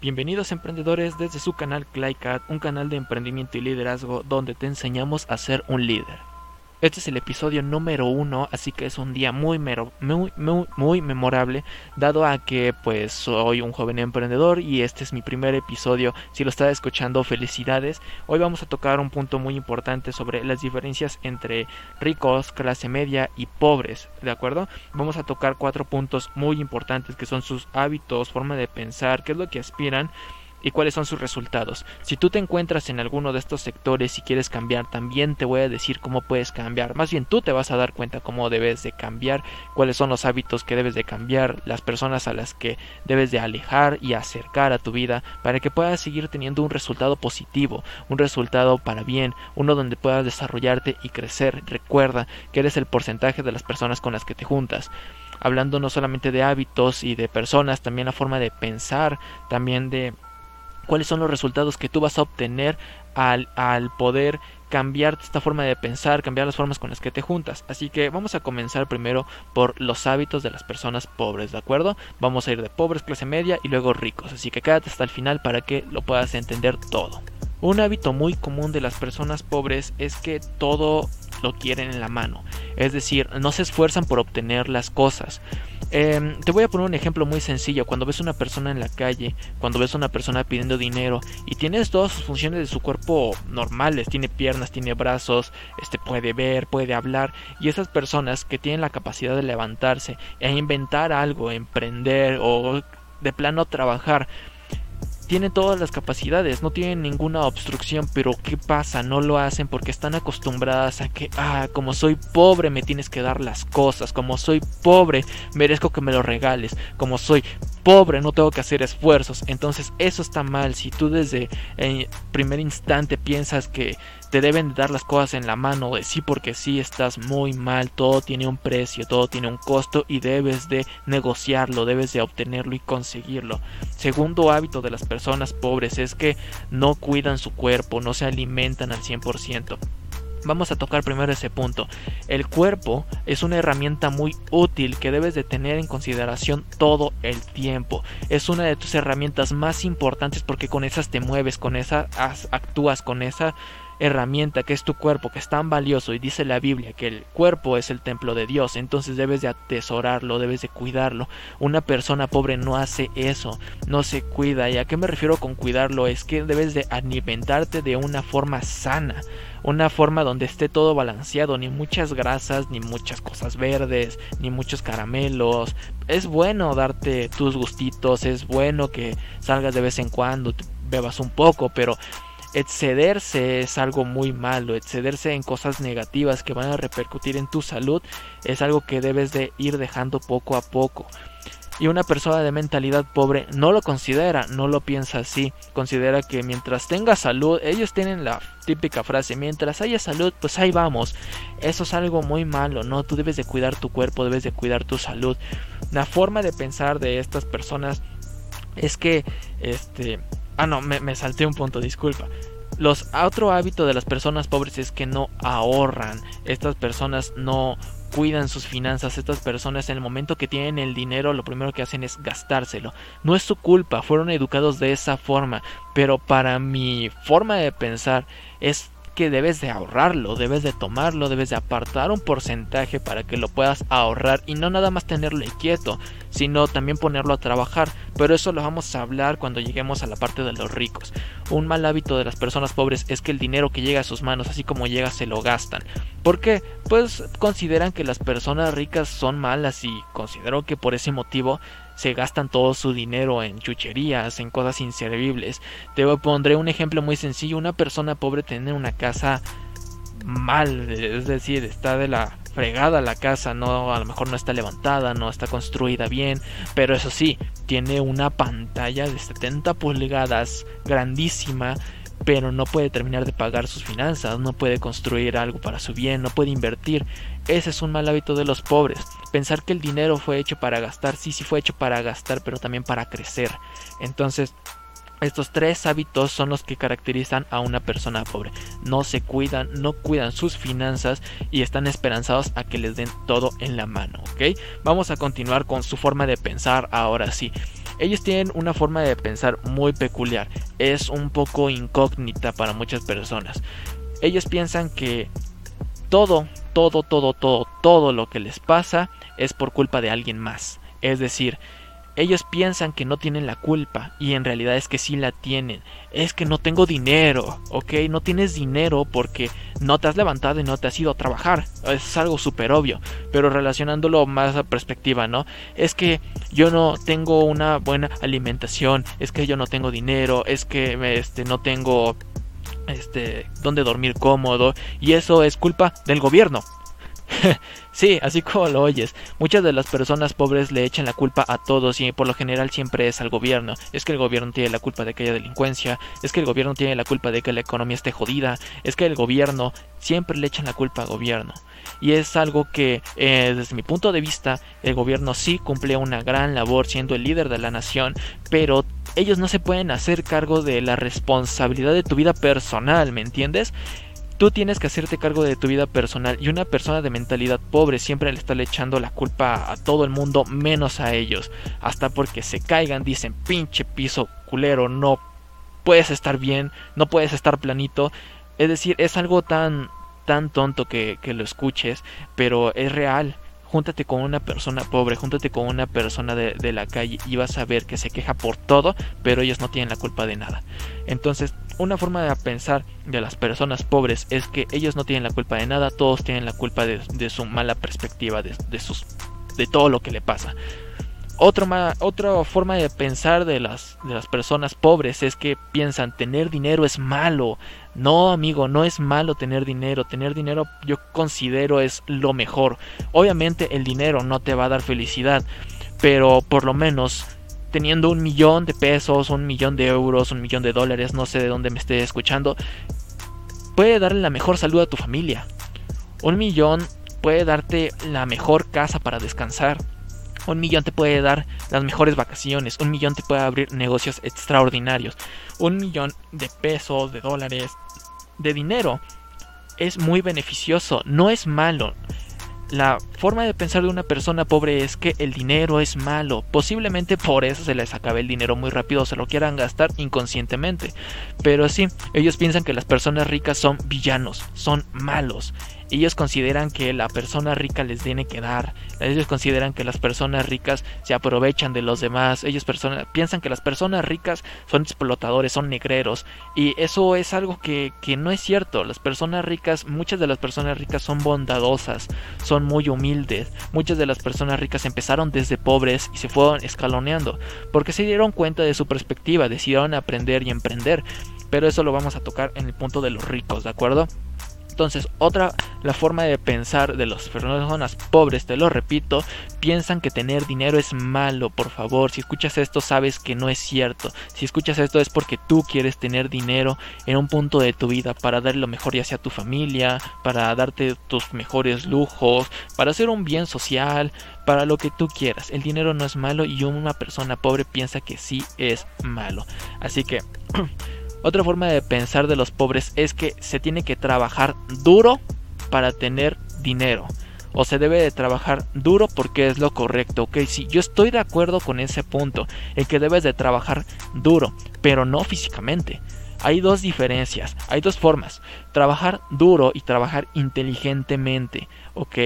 Bienvenidos emprendedores desde su canal Clycat, un canal de emprendimiento y liderazgo donde te enseñamos a ser un líder. Este es el episodio número uno, así que es un día muy, muy, muy, memorable, dado a que pues soy un joven emprendedor y este es mi primer episodio. Si lo estás escuchando, felicidades. Hoy vamos a tocar un punto muy importante sobre las diferencias entre ricos, clase media y pobres, ¿de acuerdo? Vamos a tocar cuatro puntos muy importantes que son sus hábitos, forma de pensar, qué es lo que aspiran y cuáles son sus resultados. Si tú te encuentras en alguno de estos sectores y quieres cambiar, también te voy a decir cómo puedes cambiar. Más bien tú te vas a dar cuenta cómo debes de cambiar, cuáles son los hábitos que debes de cambiar, las personas a las que debes de alejar y acercar a tu vida para que puedas seguir teniendo un resultado positivo, un resultado para bien, uno donde puedas desarrollarte y crecer. Recuerda que eres el porcentaje de las personas con las que te juntas hablando no solamente de hábitos y de personas, también la forma de pensar, también de cuáles son los resultados que tú vas a obtener al, al poder cambiar esta forma de pensar, cambiar las formas con las que te juntas. Así que vamos a comenzar primero por los hábitos de las personas pobres, ¿de acuerdo? Vamos a ir de pobres, clase media y luego ricos. Así que quédate hasta el final para que lo puedas entender todo. Un hábito muy común de las personas pobres es que todo lo quieren en la mano. Es decir, no se esfuerzan por obtener las cosas. Em, te voy a poner un ejemplo muy sencillo. Cuando ves a una persona en la calle, cuando ves a una persona pidiendo dinero y tienes todas sus funciones de su cuerpo normales, tiene piernas, tiene brazos, este puede ver, puede hablar, y esas personas que tienen la capacidad de levantarse e inventar algo, emprender o de plano trabajar, tienen todas las capacidades, no tienen ninguna obstrucción, pero ¿qué pasa? No lo hacen porque están acostumbradas a que, ah, como soy pobre me tienes que dar las cosas, como soy pobre merezco que me lo regales, como soy pobre no tengo que hacer esfuerzos, entonces eso está mal, si tú desde el primer instante piensas que te deben dar las cosas en la mano de sí porque sí estás muy mal, todo tiene un precio, todo tiene un costo y debes de negociarlo, debes de obtenerlo y conseguirlo. Segundo hábito de las personas pobres es que no cuidan su cuerpo, no se alimentan al 100%. Vamos a tocar primero ese punto. El cuerpo es una herramienta muy útil que debes de tener en consideración todo el tiempo. Es una de tus herramientas más importantes porque con esas te mueves, con esas actúas, con esa herramienta que es tu cuerpo, que es tan valioso y dice la Biblia que el cuerpo es el templo de Dios, entonces debes de atesorarlo, debes de cuidarlo. Una persona pobre no hace eso, no se cuida. ¿Y a qué me refiero con cuidarlo? Es que debes de alimentarte de una forma sana, una forma donde esté todo balanceado, ni muchas grasas, ni muchas cosas verdes, ni muchos caramelos. Es bueno darte tus gustitos, es bueno que salgas de vez en cuando, bebas un poco, pero excederse es algo muy malo, excederse en cosas negativas que van a repercutir en tu salud es algo que debes de ir dejando poco a poco. Y una persona de mentalidad pobre no lo considera, no lo piensa así. Considera que mientras tenga salud, ellos tienen la típica frase, mientras haya salud, pues ahí vamos. Eso es algo muy malo, ¿no? Tú debes de cuidar tu cuerpo, debes de cuidar tu salud. La forma de pensar de estas personas es que, este, Ah, no, me, salté un punto, disculpa. Los, otro hábito de las personas pobres es que no ahorran. Estas personas no cuidan sus finanzas. Estas personas en el momento que tienen el dinero lo primero que hacen es gastárselo. No es su culpa, fueron educados de esa forma. Pero para mi forma de pensar es que debes de ahorrarlo, debes de tomarlo, debes de apartar un porcentaje para que lo puedas ahorrar y no nada más tenerlo quieto, sino también ponerlo a trabajar. Pero eso lo vamos a hablar cuando lleguemos a la parte de los ricos. Un mal hábito de las personas pobres es que el dinero que llega a sus manos, así como llega, se lo gastan. ¿Por qué? Pues consideran que las personas ricas son malas y considero que por ese motivo se gastan todo su dinero en chucherías, en cosas inservibles. Te pondré un ejemplo muy sencillo. Una persona pobre tiene una casa mal, es decir, está de la fregada la casa, no a lo mejor no está levantada, no está construida bien, pero eso sí, tiene una pantalla de 70 pulgadas grandísima pero no puede terminar de pagar sus finanzas, no puede construir algo para su bien, no puede invertir. Ese es un mal hábito de los pobres. Pensar que el dinero fue hecho para gastar, sí, sí fue hecho para gastar, pero también para crecer. Entonces, estos tres hábitos son los que caracterizan a una persona pobre. No se cuidan, no cuidan sus finanzas y están esperanzados a que les den todo en la mano, ¿ok? Vamos a continuar con su forma de pensar ahora sí. Ellos tienen una forma de pensar muy peculiar, es un poco incógnita para muchas personas. Ellos piensan que todo, todo, todo, todo, todo lo que les pasa es por culpa de alguien más. Es decir, ellos piensan que no tienen la culpa y en realidad es que sí la tienen. Es que no tengo dinero, ¿ok? No tienes dinero porque no te has levantado y no te has ido a trabajar. Es algo súper obvio, pero relacionándolo más a perspectiva, ¿no? Es que yo no tengo una buena alimentación, es que yo no tengo dinero, es que este, no tengo este, donde dormir cómodo y eso es culpa del gobierno. sí, así como lo oyes. Muchas de las personas pobres le echan la culpa a todos y por lo general siempre es al gobierno. Es que el gobierno tiene la culpa de que haya delincuencia, es que el gobierno tiene la culpa de que la economía esté jodida, es que el gobierno siempre le echan la culpa al gobierno. Y es algo que, eh, desde mi punto de vista, el gobierno sí cumple una gran labor siendo el líder de la nación, pero ellos no se pueden hacer cargo de la responsabilidad de tu vida personal, ¿me entiendes? Tú tienes que hacerte cargo de tu vida personal y una persona de mentalidad pobre siempre le está echando la culpa a todo el mundo menos a ellos. Hasta porque se caigan dicen pinche piso culero, no puedes estar bien, no puedes estar planito. Es decir, es algo tan tan tonto que, que lo escuches, pero es real júntate con una persona pobre, júntate con una persona de, la calle y vas a ver que se queja por todo, pero ellos no tienen la culpa de nada. Entonces, una forma de pensar de las personas pobres es que ellos no tienen la culpa de nada, todos tienen la culpa de, su mala perspectiva, de, sus, de todo lo que le pasa. Otra, otra forma de pensar de las, de las personas pobres es que piensan tener dinero es malo. No, amigo, no es malo tener dinero. Tener dinero yo considero es lo mejor. Obviamente el dinero no te va a dar felicidad, pero por lo menos teniendo un millón de pesos, un millón de euros, un millón de dólares, no sé de dónde me esté escuchando, puede darle la mejor salud a tu familia. Un millón puede darte la mejor casa para descansar un millón te puede dar las mejores vacaciones. Un millón te puede abrir negocios extraordinarios. Un millón de pesos, de dólares, de dinero. Es muy beneficioso. No es malo. La forma de pensar de una persona pobre es que el dinero es malo. Posiblemente por eso se les acabe el dinero muy rápido, se lo quieran gastar inconscientemente. Pero sí, ellos piensan que las personas ricas son villanos, son malos. Ellos consideran que la persona rica les tiene que dar. Ellos consideran que las personas ricas se aprovechan de los demás. Ellos piensan que las personas ricas son explotadores, son negreros. Y eso es algo que, que no es cierto. Las personas ricas, muchas de las personas ricas son bondadosas, son muy humildes. Muchas de las personas ricas empezaron desde pobres y se fueron escaloneando. Porque se dieron cuenta de su perspectiva, decidieron aprender y emprender. Pero eso lo vamos a tocar en el punto de los ricos, ¿de acuerdo? Entonces, otra, la forma de pensar de las personas pobres, te lo repito, piensan que tener dinero es malo, por favor, si escuchas esto sabes que no es cierto. Si escuchas esto es porque tú quieres tener dinero en un punto de tu vida para dar lo mejor ya sea a tu familia, para darte tus mejores lujos, para hacer un bien social, para lo que tú quieras. El dinero no es malo y una persona pobre piensa que sí es malo. Así que Otra forma de pensar de los pobres es que se tiene que trabajar duro para tener dinero. O se debe de trabajar duro porque es lo correcto. Ok, sí, yo estoy de acuerdo con ese punto. En que debes de trabajar duro, pero no físicamente. Hay dos diferencias, hay dos formas. Trabajar duro y trabajar inteligentemente. Ok,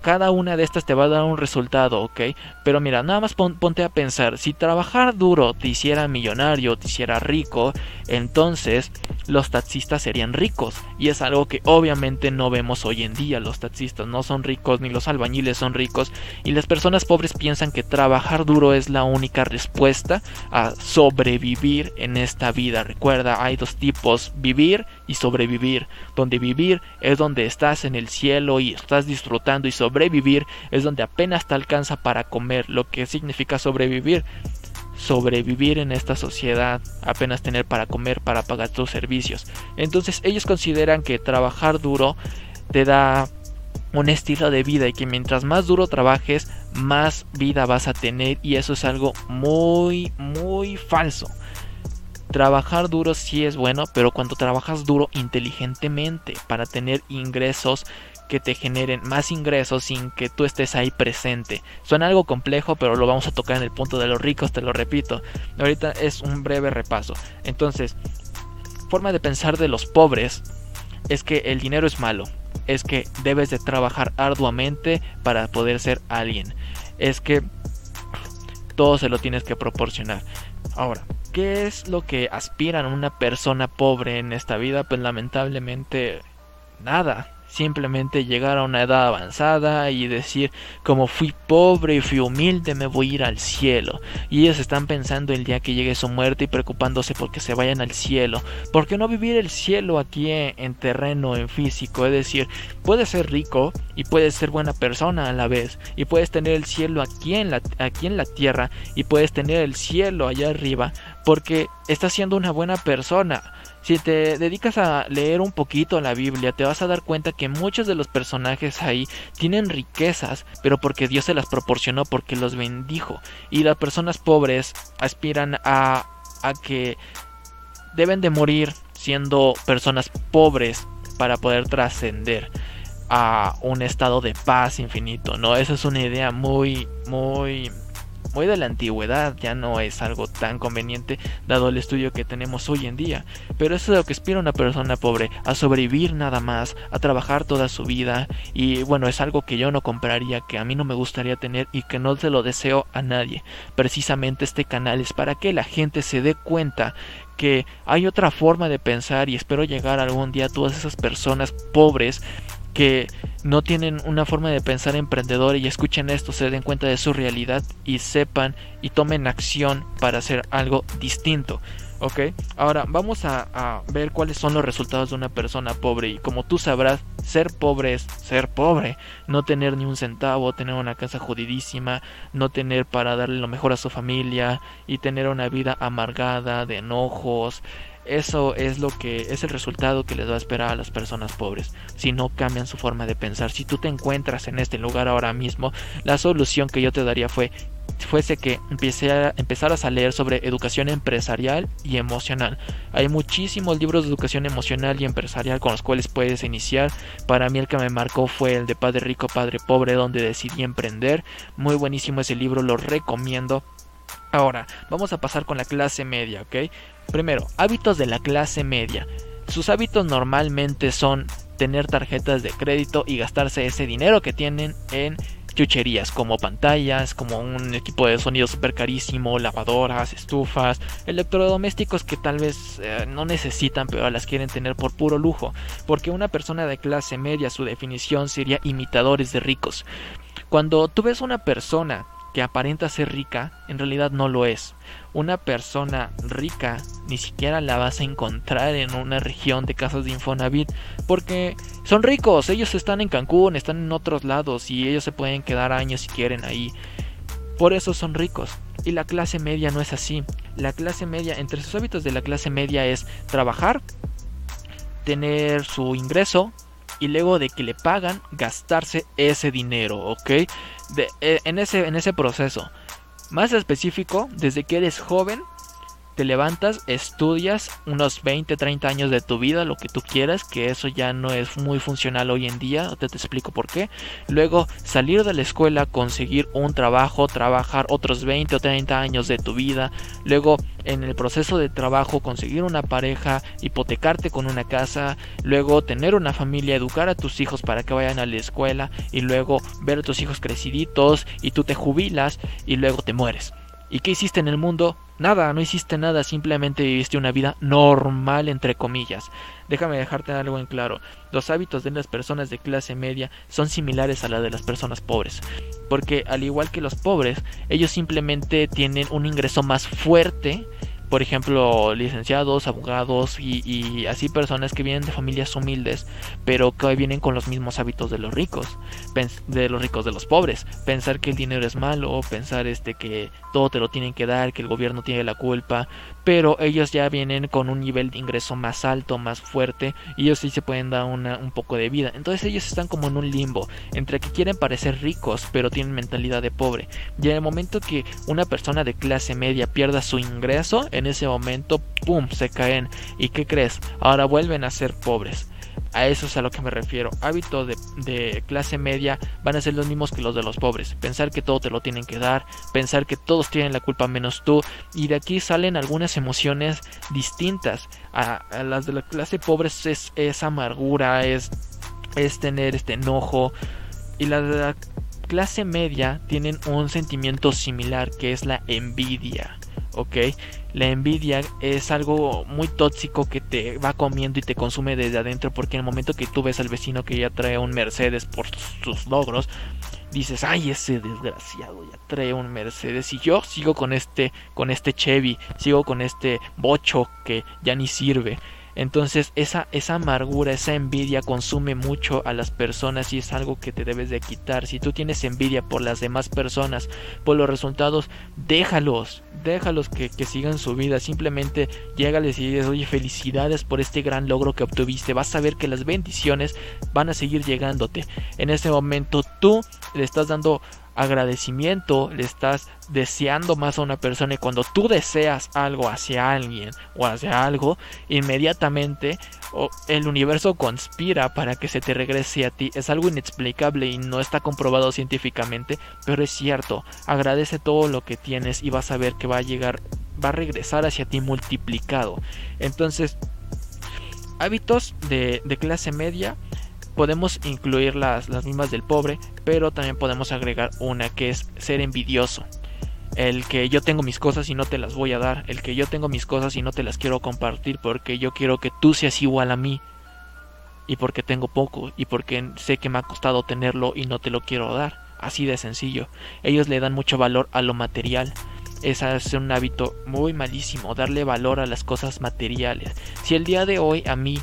cada una de estas te va a dar un resultado, ¿ok? Pero mira, nada más ponte a pensar, si trabajar duro te hiciera millonario, te hiciera rico, entonces los taxistas serían ricos. Y es algo que obviamente no vemos hoy en día. Los taxistas no son ricos, ni los albañiles son ricos. Y las personas pobres piensan que trabajar duro es la única respuesta a sobrevivir en esta vida. Recuerda, hay dos tipos, vivir y sobrevivir. Donde vivir es donde estás en el cielo y estás disfrutando y sobrevivir es donde apenas te alcanza para comer. Lo que significa sobrevivir sobrevivir en esta sociedad, apenas tener para comer, para pagar tus servicios. Entonces ellos consideran que trabajar duro te da un estilo de vida y que mientras más duro trabajes, más vida vas a tener y eso es algo muy, muy falso. Trabajar duro sí es bueno, pero cuando trabajas duro inteligentemente para tener ingresos que te generen más ingresos sin que tú estés ahí presente. Suena algo complejo, pero lo vamos a tocar en el punto de los ricos, te lo repito. Ahorita es un breve repaso. Entonces, forma de pensar de los pobres es que el dinero es malo, es que debes de trabajar arduamente para poder ser alguien, es que todo se lo tienes que proporcionar. Ahora, ¿qué es lo que aspiran una persona pobre en esta vida? Pues lamentablemente nada simplemente llegar a una edad avanzada y decir como fui pobre y fui humilde me voy a ir al cielo. Y ellos están pensando el día que llegue su muerte y preocupándose porque se vayan al cielo. ¿por qué no vivir el cielo aquí en, terreno en físico? es decir puedes ser rico y puedes ser buena persona a la vez. Y puedes tener el cielo aquí en la, aquí en la tierra y puedes tener el cielo allá arriba porque estás siendo una buena persona si te dedicas a leer un poquito la Biblia, te vas a dar cuenta que muchos de los personajes ahí tienen riquezas, pero porque Dios se las proporcionó, porque los bendijo. Y las personas pobres aspiran a, a que deben de morir siendo personas pobres para poder trascender a un estado de paz infinito, ¿no? Esa es una idea muy, muy muy de la antigüedad, ya no es algo tan conveniente dado el estudio que tenemos hoy en día. Pero eso es lo que aspira una persona pobre, a sobrevivir nada más, a trabajar toda su vida y bueno, es algo que yo no compraría, que a mí no me gustaría tener y que no se lo deseo a nadie. Precisamente este canal es para que la gente se dé cuenta que hay otra forma de pensar y espero llegar algún día a todas esas personas pobres que no tienen una forma de pensar emprendedor y escuchen esto, se den cuenta de su realidad y sepan y tomen acción para hacer algo distinto. ¿Ok? Ahora vamos a, ver cuáles son los resultados de una persona pobre. Y como tú sabrás, ser pobre es ser pobre. No tener ni un centavo, tener una casa jodidísima, no tener para darle lo mejor a su familia y tener una vida amargada, de enojos, eso es lo que es el resultado que les va a esperar a las personas pobres si no cambian su forma de pensar. Si tú te encuentras en este lugar ahora mismo, la solución que yo te daría fue fuese que a, empezaras a leer sobre educación empresarial y emocional. Hay muchísimos libros de educación emocional y empresarial con los cuales puedes iniciar. Para mí el que me marcó fue el de Padre Rico, Padre Pobre, donde decidí emprender. Muy buenísimo ese libro, lo recomiendo. Ahora, vamos a pasar con la clase media, ¿ok? Primero, hábitos de la clase media. Sus hábitos normalmente son tener tarjetas de crédito y gastarse ese dinero que tienen en chucherías como pantallas, como un equipo de sonido super carísimo, lavadoras, estufas, electrodomésticos que tal vez eh, no necesitan pero las quieren tener por puro lujo, porque una persona de clase media su definición sería imitadores de ricos. Cuando tú ves una persona que aparenta ser rica, en realidad no lo es. Una persona rica ni siquiera la vas a encontrar en una región de casas de Infonavit porque son ricos, ellos están en Cancún, están en otros lados y ellos se pueden quedar años si quieren ahí. Por eso son ricos. Y la clase media no es así. La clase media, entre sus hábitos de la clase media es trabajar, tener su ingreso, y luego de que le pagan gastarse ese dinero, ¿ok? Eh, en, ese, en ese proceso. Más específico, desde que eres joven te levantas, estudias unos 20, 30 años de tu vida, lo que tú quieras, que eso ya no es muy funcional hoy en día, te, te explico por qué. Luego salir de la escuela, conseguir un trabajo, trabajar otros 20 o 30 años de tu vida, luego en el proceso de trabajo conseguir una pareja, hipotecarte con una casa, luego tener una familia, educar a tus hijos para que vayan a la escuela y luego ver a tus hijos creciditos y tú te jubilas y luego te mueres. ¿Y qué hiciste en el mundo? Nada, no hiciste nada, simplemente viviste una vida normal, entre comillas. Déjame dejarte algo en claro. Los hábitos de las personas de clase media son similares a la de las personas pobres. Porque al igual que los pobres, ellos simplemente tienen un ingreso más fuerte por ejemplo, licenciados, abogados y, así personas que vienen de familias humildes, pero que vienen con los mismos hábitos de los ricos, de los ricos de los pobres. Pensar que el dinero es malo, pensar este que todo te lo tienen que dar, que el gobierno tiene la culpa, pero ellos ya vienen con un nivel de ingreso más alto, más fuerte, y ellos sí se pueden dar un poco de vida. Entonces ellos están como en un limbo, entre que quieren parecer ricos, pero tienen mentalidad de pobre. Y en el momento que una persona de clase media pierda su ingreso, en ese momento, ¡pum!, se caen. ¿Y qué crees? Ahora vuelven a ser pobres. A eso es a lo que me refiero. Hábitos de, clase media van a ser los mismos que los de los pobres. Pensar que todo te lo tienen que dar, pensar que todos tienen la culpa menos tú. Y de aquí salen algunas emociones distintas. A, a las de la clase pobre es, es amargura, es, es tener este enojo. Y las de la clase media tienen un sentimiento similar que es la envidia. ¿ok? La envidia es algo muy tóxico que te va comiendo y te consume desde adentro porque en el momento que tú ves al vecino que ya trae un Mercedes por sus logros, dices, ay, ese desgraciado ya trae un Mercedes y yo sigo con este, con este Chevy, sigo con este bocho que ya ni sirve. Entonces esa, esa amargura, esa envidia consume mucho a las personas y es algo que te debes de quitar. Si tú tienes envidia por las demás personas, por los resultados, déjalos, déjalos que, que sigan su vida. Simplemente llégales y dices, oye, felicidades por este gran logro que obtuviste. Vas a ver que las bendiciones van a seguir llegándote. En ese momento tú le estás dando agradecimiento, le estás deseando más a una persona y cuando tú deseas algo hacia alguien o hacia algo, inmediatamente el universo conspira para que se te regrese a ti. Es algo inexplicable y no está comprobado científicamente, pero es cierto. Agradece todo lo que tienes y vas a ver que va a llegar, va a regresar hacia ti multiplicado. Entonces, hábitos de, de clase media podemos incluir las, las mismas del pobre, pero también podemos agregar una que es ser envidioso. El que yo tengo mis cosas y no te las voy a dar. El que yo tengo mis cosas y no te las quiero compartir porque yo quiero que tú seas igual a mí. Y porque tengo poco y porque sé que me ha costado tenerlo y no te lo quiero dar. Así de sencillo. Ellos le dan mucho valor a lo material. Ese es un hábito muy malísimo, darle valor a las cosas materiales. Si el día de hoy a mí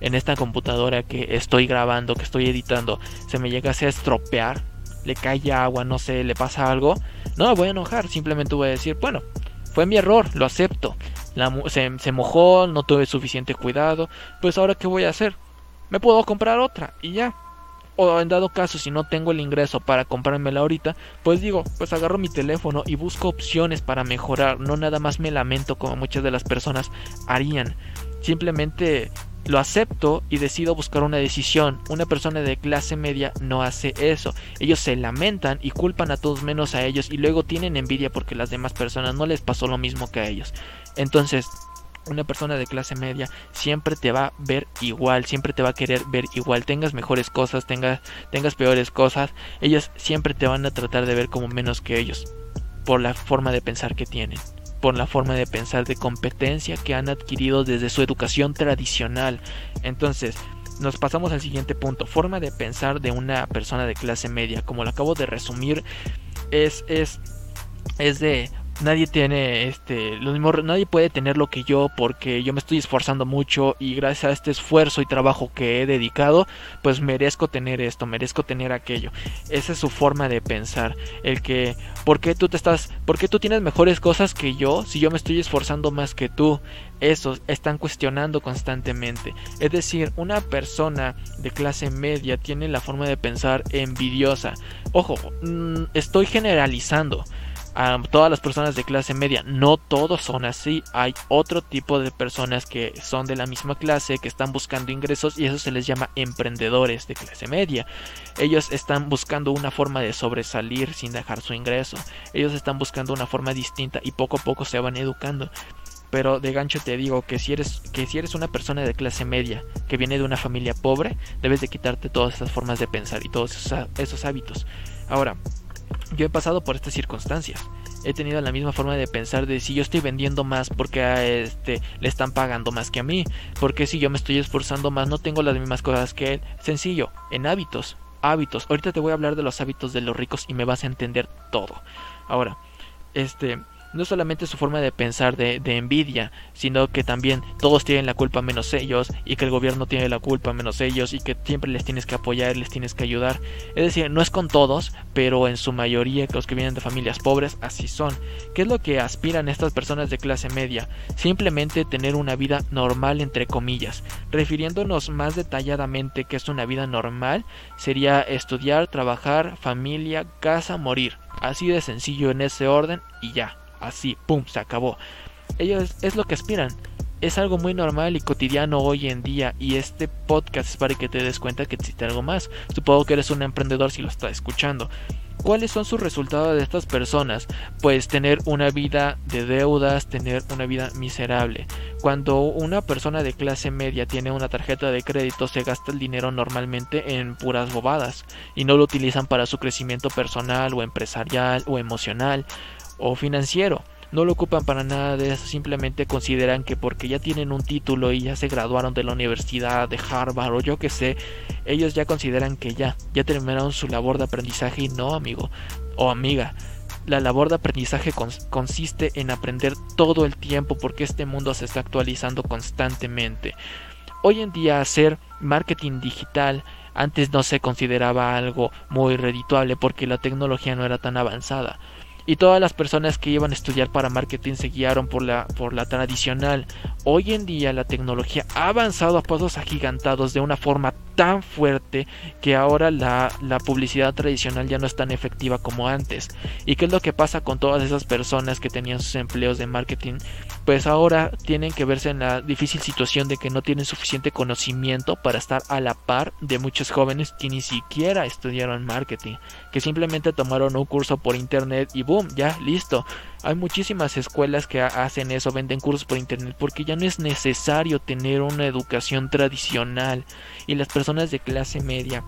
en esta computadora que estoy grabando, que estoy editando, se me llegase a estropear, le cae agua, no sé, le pasa algo, no me voy a enojar, simplemente voy a decir, bueno, fue mi error, lo acepto. se, se mojó, no tuve suficiente cuidado, pues ahora qué voy a hacer? Me puedo comprar otra y ya. O en dado caso, si no tengo el ingreso para comprármela ahorita, pues digo, pues agarro mi teléfono y busco opciones para mejorar. No nada más me lamento como muchas de las personas harían. Simplemente lo acepto y decido buscar una decisión. Una persona de clase media no hace eso. Ellos se lamentan y culpan a todos menos a ellos y luego tienen envidia porque las demás personas no les pasó lo mismo que a ellos. Entonces, una persona de clase media siempre te va a ver igual, siempre te va a querer ver igual, tengas mejores cosas, tengas, tengas peores cosas, ellos siempre te van a tratar de ver como menos que ellos, por la forma de pensar que tienen por la forma de pensar de competencia que han adquirido desde su educación tradicional. Entonces, nos pasamos al siguiente punto, forma de pensar de una persona de clase media. Como lo acabo de resumir, es, es, es de nadie tiene este lo mismo nadie puede tener lo que yo porque yo me estoy esforzando mucho y gracias a este esfuerzo y trabajo que he dedicado pues merezco tener esto merezco tener aquello. Esa es su forma de pensar el que por qué tú te estás por qué tú tienes mejores cosas que yo si yo me estoy esforzando más que tú eso están cuestionando constantemente. Es decir una persona de clase media tiene la forma de pensar envidiosa. Ojo mm, estoy generalizando a todas las personas de clase media. No todos son así. Hay otro tipo de personas que son de la misma clase, que están buscando ingresos y eso se les llama emprendedores de clase media. Ellos están buscando una forma de sobresalir sin dejar su ingreso. Ellos están buscando una forma distinta y poco a poco se van educando. Pero de gancho te digo que si eres que si eres una persona de clase media que viene de una familia pobre, debes de quitarte todas esas formas de pensar y todos esos, esos hábitos. Ahora, yo he pasado por estas circunstancias. He tenido la misma forma de pensar de si yo estoy vendiendo más porque a este le están pagando más que a mí, porque si yo me estoy esforzando más no tengo las mismas cosas que él. Sencillo, en hábitos, hábitos. Ahorita te voy a hablar de los hábitos de los ricos y me vas a entender todo. Ahora, este no solamente su forma de pensar de, envidia, sino que también todos tienen la culpa menos ellos y que el gobierno tiene la culpa menos ellos y que siempre les tienes que apoyar, les tienes que ayudar. Es decir, no es con todos, pero en su mayoría los que vienen de familias pobres así son. ¿Qué es lo que aspiran estas personas de clase media? Simplemente tener una vida normal entre comillas. Refiriéndonos más detalladamente que es una vida normal, sería estudiar, trabajar, familia, casa, morir. Así de sencillo en ese orden y ya así, pum, se acabó. Ellos es lo que aspiran. es algo muy normal y cotidiano hoy en día y este podcast es para que te des cuenta que existe algo más. Supongo que eres un emprendedor si lo estás escuchando. ¿Cuáles son sus resultados de estas personas? Pues tener una vida de deudas, tener una vida miserable. Cuando una persona de clase media tiene una tarjeta de crédito se gasta el dinero normalmente en puras bobadas y no lo utilizan para su crecimiento personal o empresarial o emocional o financiero no lo ocupan para nada de eso, simplemente consideran que porque ya tienen un título y ya se graduaron de la universidad, de Harvard o yo que sé, ellos ya consideran que ya, ya terminaron su labor de aprendizaje y no, amigo o amiga. La labor de aprendizaje consiste en aprender todo el tiempo porque este mundo se está actualizando constantemente. Hoy en día hacer marketing digital antes no se consideraba algo muy redituable porque la tecnología no era tan avanzada y todas las personas que iban a estudiar para marketing se guiaron por la, por la tradicional. Hoy en día la tecnología ha avanzado a pasos agigantados de una forma tan fuerte que ahora la, publicidad tradicional ya no es tan efectiva como antes. ¿Y qué es lo que pasa con todas esas personas que tenían sus empleos de marketing? Pues ahora tienen que verse en la difícil situación de que no tienen suficiente conocimiento para estar a la par de muchos jóvenes que ni siquiera estudiaron marketing, que simplemente tomaron un curso por internet y boom, ya listo. Hay muchísimas escuelas que hacen eso, venden cursos por internet porque ya no es necesario tener una educación tradicional y las personas de clase media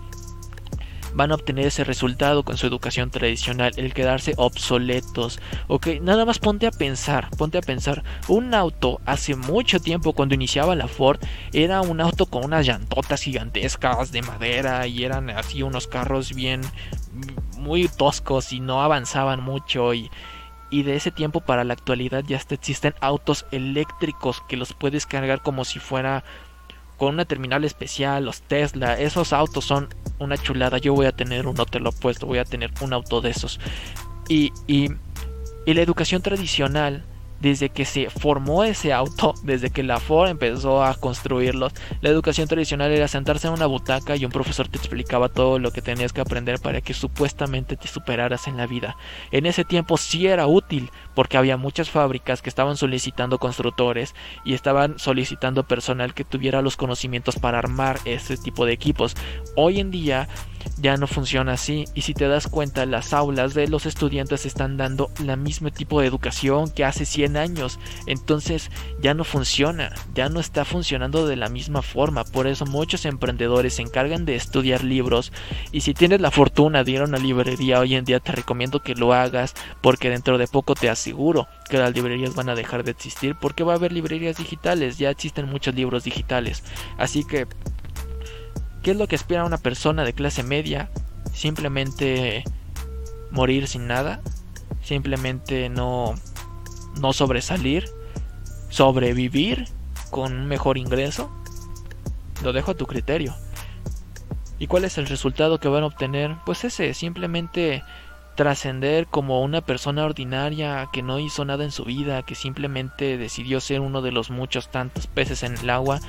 van a obtener ese resultado con su educación tradicional, el quedarse obsoletos. Ok, nada más ponte a pensar, ponte a pensar. Un auto hace mucho tiempo, cuando iniciaba la Ford, era un auto con unas llantotas gigantescas de madera y eran así unos carros bien muy toscos y no avanzaban mucho y y de ese tiempo para la actualidad ya existen autos eléctricos que los puedes cargar como si fuera con una terminal especial, los Tesla, esos autos son una chulada. Yo voy a tener uno, te lo voy a tener un auto de esos. Y, y, y la educación tradicional desde que se formó ese auto, desde que la Ford empezó a construirlos, la educación tradicional era sentarse en una butaca y un profesor te explicaba todo lo que tenías que aprender para que supuestamente te superaras en la vida. En ese tiempo sí era útil, porque había muchas fábricas que estaban solicitando constructores y estaban solicitando personal que tuviera los conocimientos para armar ese tipo de equipos. Hoy en día ya no funciona así. Y si te das cuenta las aulas de los estudiantes están dando la mismo tipo de educación que hace 100 años. Entonces ya no funciona ya no está funcionando de la misma forma. Por eso muchos emprendedores se encargan de estudiar libros. Y si tienes la fortuna de ir a una librería hoy en día te recomiendo que lo hagas porque dentro de poco te aseguro que las librerías van a dejar de existir porque va a haber librerías digitales. Ya existen muchos libros digitales. Así que ¿Qué es lo que espera una persona de clase media? Simplemente morir sin nada, simplemente no no sobresalir, sobrevivir con un mejor ingreso. Lo dejo a tu criterio. ¿Y cuál es el resultado que van a obtener? Pues ese, simplemente trascender como una persona ordinaria que no hizo nada en su vida, que simplemente decidió ser uno de los muchos tantos peces en el agua,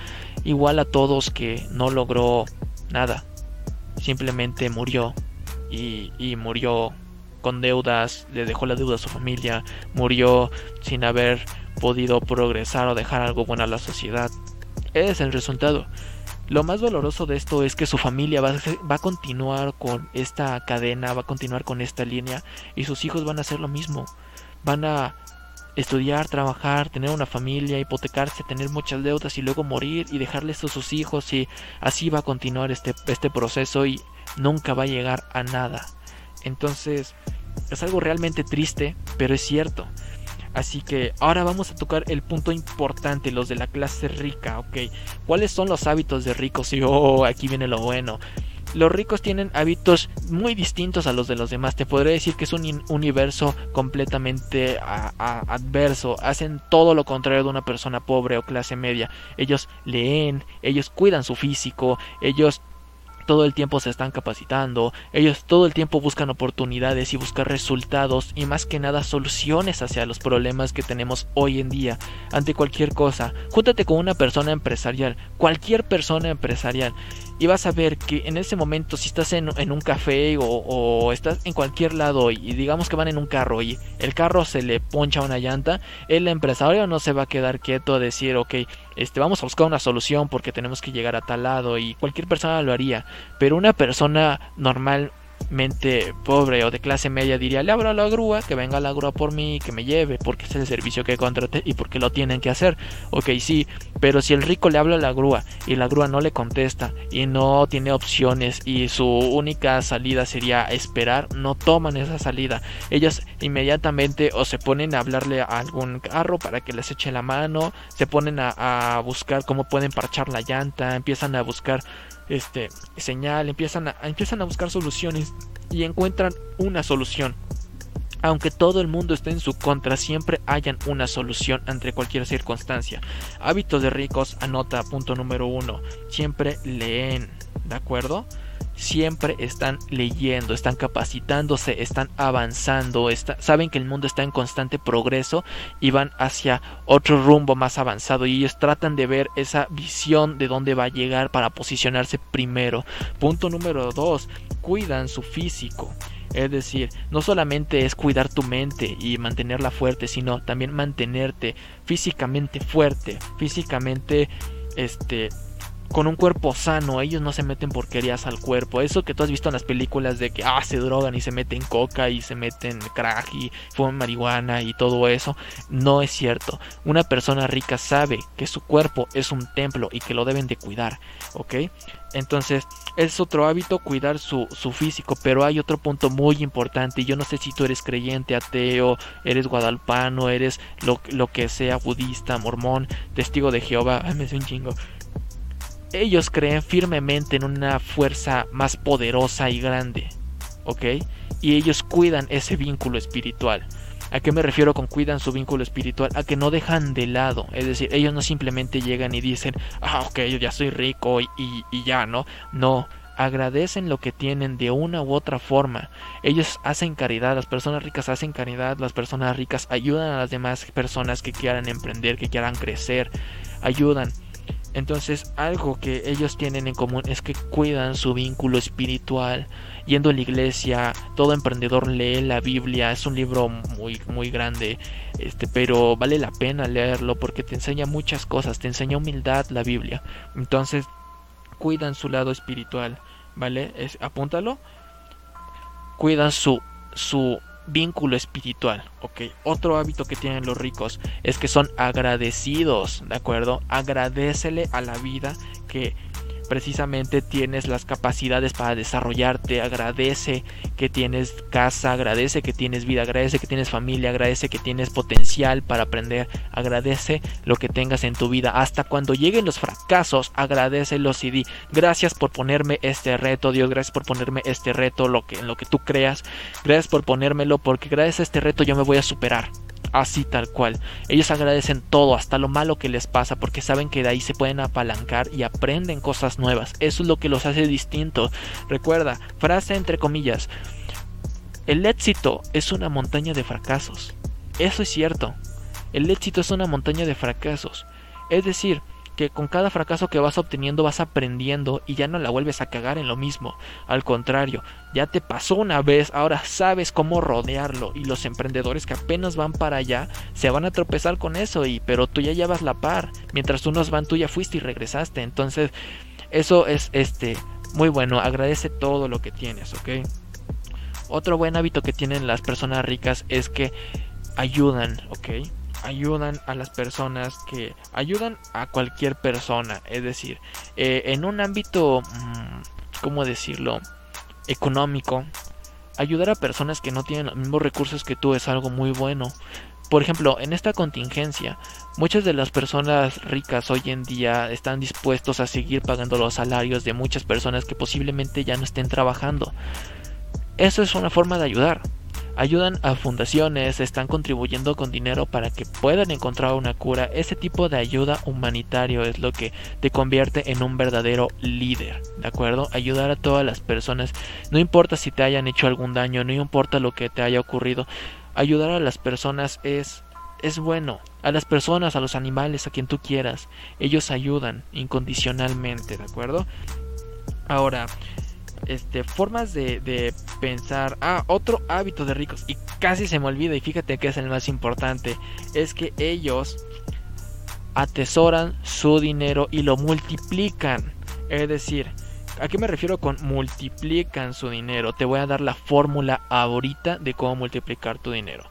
igual a todos que no logró nada, simplemente murió y, y murió con deudas, le dejó la deuda a su familia, murió sin haber podido progresar o dejar algo bueno a la sociedad. Es el resultado. Lo más doloroso de esto es que su familia va, a continuar con esta cadena, va a continuar con esta línea y sus hijos van a hacer lo mismo. Van a estudiar, trabajar, tener una familia, hipotecarse, tener muchas deudas y luego morir y dejarles a sus hijos y así va a continuar este, este proceso y nunca va a llegar a nada. Entonces es algo realmente triste, pero es cierto. Así que ahora vamos a tocar el punto importante, los de la clase rica, ¿ok? ¿Cuáles son los hábitos de ricos? Y oh, aquí viene lo bueno. Los ricos tienen hábitos muy distintos a los de los demás. Te podría decir que es un universo completamente adverso. Hacen todo lo contrario de una persona pobre o clase media. Ellos leen, ellos cuidan su físico, ellos todo el tiempo se están capacitando, ellos todo el tiempo buscan oportunidades y buscan resultados y más que nada soluciones hacia los problemas que tenemos hoy en día ante cualquier cosa. Júntate con una persona empresarial, cualquier persona empresarial y vas a ver que en ese momento si estás en, un café o, estás en cualquier lado y, digamos que van en un carro y el carro se le poncha una llanta, el empresario no se va a quedar quieto a decir, ok, este, vamos a buscar una solución porque tenemos que llegar a tal lado y cualquier persona lo haría, pero una persona normal mente pobre o de clase media diría, le abro la grúa, que venga la grúa por mí, que me lleve, porque es el servicio que contraté y porque lo tienen que hacer. Ok, sí, pero si el rico le habla a la grúa y la grúa no le contesta y no tiene opciones y su única salida sería esperar, no toman esa salida. Ellos inmediatamente o se ponen a hablarle a algún carro para que les eche la mano, se ponen a, a buscar cómo pueden parchar la llanta, empiezan a buscar este, señal, empiezan a, empiezan a buscar soluciones y encuentran una solución. Aunque todo el mundo esté en su contra, siempre hayan una solución ante cualquier circunstancia. Hábitos de ricos, anota punto número uno. Siempre leen, ¿de acuerdo? Siempre están leyendo, están capacitándose, están avanzando, saben que el mundo está en constante progreso y van hacia otro rumbo más avanzado y ellos tratan de ver esa visión de dónde va a llegar para posicionarse primero. Punto número dos, cuidan su físico. Es decir, no solamente es cuidar tu mente y mantenerla fuerte, sino también mantenerte físicamente fuerte, físicamente este con un cuerpo sano, ellos no se meten porquerías al cuerpo. Eso que tú has visto en las películas de que ah, se drogan y se meten coca y se meten crack y fuman marihuana y todo eso, no es cierto. Una persona rica sabe que su cuerpo es un templo y que lo deben de cuidar, ¿ok? Entonces, es otro hábito cuidar su, su, físico, pero hay otro punto muy importante. Yo no sé si tú eres creyente, ateo, eres guadalpano, eres lo, lo que sea, budista, mormón, testigo de Jehová. Me un chingo ellos creen firmemente en una fuerza más poderosa y grande, ¿ok? Y ellos cuidan ese vínculo espiritual. ¿A qué me refiero con cuidan su vínculo espiritual? A que no dejan de lado. Es decir, ellos no simplemente llegan y dicen, ah, ok, yo ya soy rico y, y ya, ¿no? No, agradecen lo que tienen de una u otra forma. Ellos hacen caridad, las personas ricas hacen caridad, las personas ricas ayudan a las demás personas que quieran emprender, que quieran crecer, ayudan. Entonces algo que ellos tienen en común es que cuidan su vínculo espiritual. Yendo a la iglesia, todo emprendedor lee la Biblia, es un libro muy muy grande, este, pero vale la pena leerlo porque te enseña muchas cosas, te enseña humildad la Biblia. Entonces cuidan su lado espiritual, ¿vale? Es, apúntalo. Cuidan su su vínculo espiritual, ¿ok? Otro hábito que tienen los ricos es que son agradecidos, ¿de acuerdo? Agradecele a la vida que precisamente tienes las capacidades para desarrollarte, agradece que tienes casa, agradece que tienes vida, agradece que tienes familia, agradece que tienes potencial para aprender, agradece lo que tengas en tu vida. Hasta cuando lleguen los fracasos, agradecelos y di gracias por ponerme este reto, Dios, gracias por ponerme este reto, lo que, en lo que tú creas, gracias por ponérmelo, porque gracias a este reto yo me voy a superar así tal cual. Ellos agradecen todo, hasta lo malo que les pasa, porque saben que de ahí se pueden apalancar y aprenden cosas nuevas. Eso es lo que los hace distintos. Recuerda, frase entre comillas, el éxito es una montaña de fracasos. Eso es cierto. El éxito es una montaña de fracasos. Es decir, que con cada fracaso que vas obteniendo vas aprendiendo y ya no la vuelves a cagar en lo mismo. Al contrario, ya te pasó una vez, ahora sabes cómo rodearlo y los emprendedores que apenas van para allá se van a tropezar con eso y pero tú ya llevas la par, mientras unos van tú ya fuiste y regresaste. Entonces, eso es este muy bueno, agradece todo lo que tienes, ¿ok? Otro buen hábito que tienen las personas ricas es que ayudan, ¿ok? Ayudan a las personas que ayudan a cualquier persona. Es decir, eh, en un ámbito, mm, ¿cómo decirlo? Económico, ayudar a personas que no tienen los mismos recursos que tú es algo muy bueno. Por ejemplo, en esta contingencia, muchas de las personas ricas hoy en día están dispuestos a seguir pagando los salarios de muchas personas que posiblemente ya no estén trabajando. Eso es una forma de ayudar. Ayudan a fundaciones, están contribuyendo con dinero para que puedan encontrar una cura. Ese tipo de ayuda humanitario es lo que te convierte en un verdadero líder, ¿de acuerdo? Ayudar a todas las personas, no importa si te hayan hecho algún daño, no importa lo que te haya ocurrido, ayudar a las personas es es bueno. A las personas, a los animales, a quien tú quieras. Ellos ayudan incondicionalmente, ¿de acuerdo? Ahora, este, formas de, pensar. Ah, otro hábito de ricos. Y casi se me olvida, y fíjate que es el más importante. Es que ellos atesoran su dinero y lo multiplican. Es decir, ¿a qué me refiero con multiplican su dinero? Te voy a dar la fórmula ahorita de cómo multiplicar tu dinero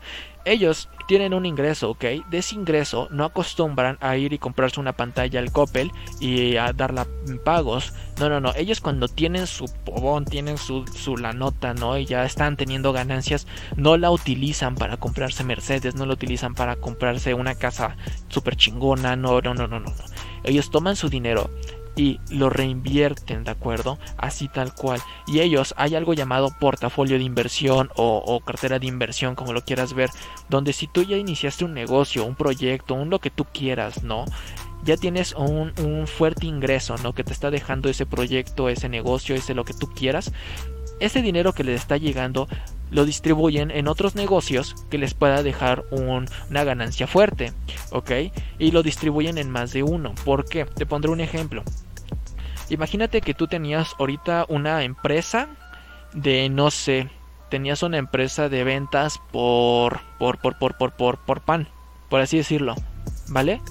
ellos tienen un ingreso, ¿ok? De ese ingreso no acostumbran a ir y comprarse una pantalla al Coppel y a darla pagos. No, no, no. Ellos cuando tienen su pobón, tienen su, su la nota, ¿no? Y ya están teniendo ganancias, no la utilizan para comprarse Mercedes, no la utilizan para comprarse una casa súper chingona. No, no, no, no, no. Ellos toman su dinero y lo reinvierten, ¿de acuerdo? Así tal cual. Y ellos, hay algo llamado portafolio de inversión o, cartera de inversión, como lo quieras ver, donde si tú ya iniciaste un negocio, un proyecto, un lo que tú quieras, ¿no? Ya tienes un, un fuerte ingreso, ¿no? Que te está dejando ese proyecto, ese negocio, ese lo que tú quieras. Ese dinero que les está llegando lo distribuyen en otros negocios que les pueda dejar una ganancia fuerte, ¿ok? Y lo distribuyen en más de uno. ¿Por qué? Te pondré un ejemplo. Imagínate que tú tenías ahorita una empresa de, no sé, tenías una empresa de ventas por, por, por, por, por, por, por pan, por así decirlo, ¿vale?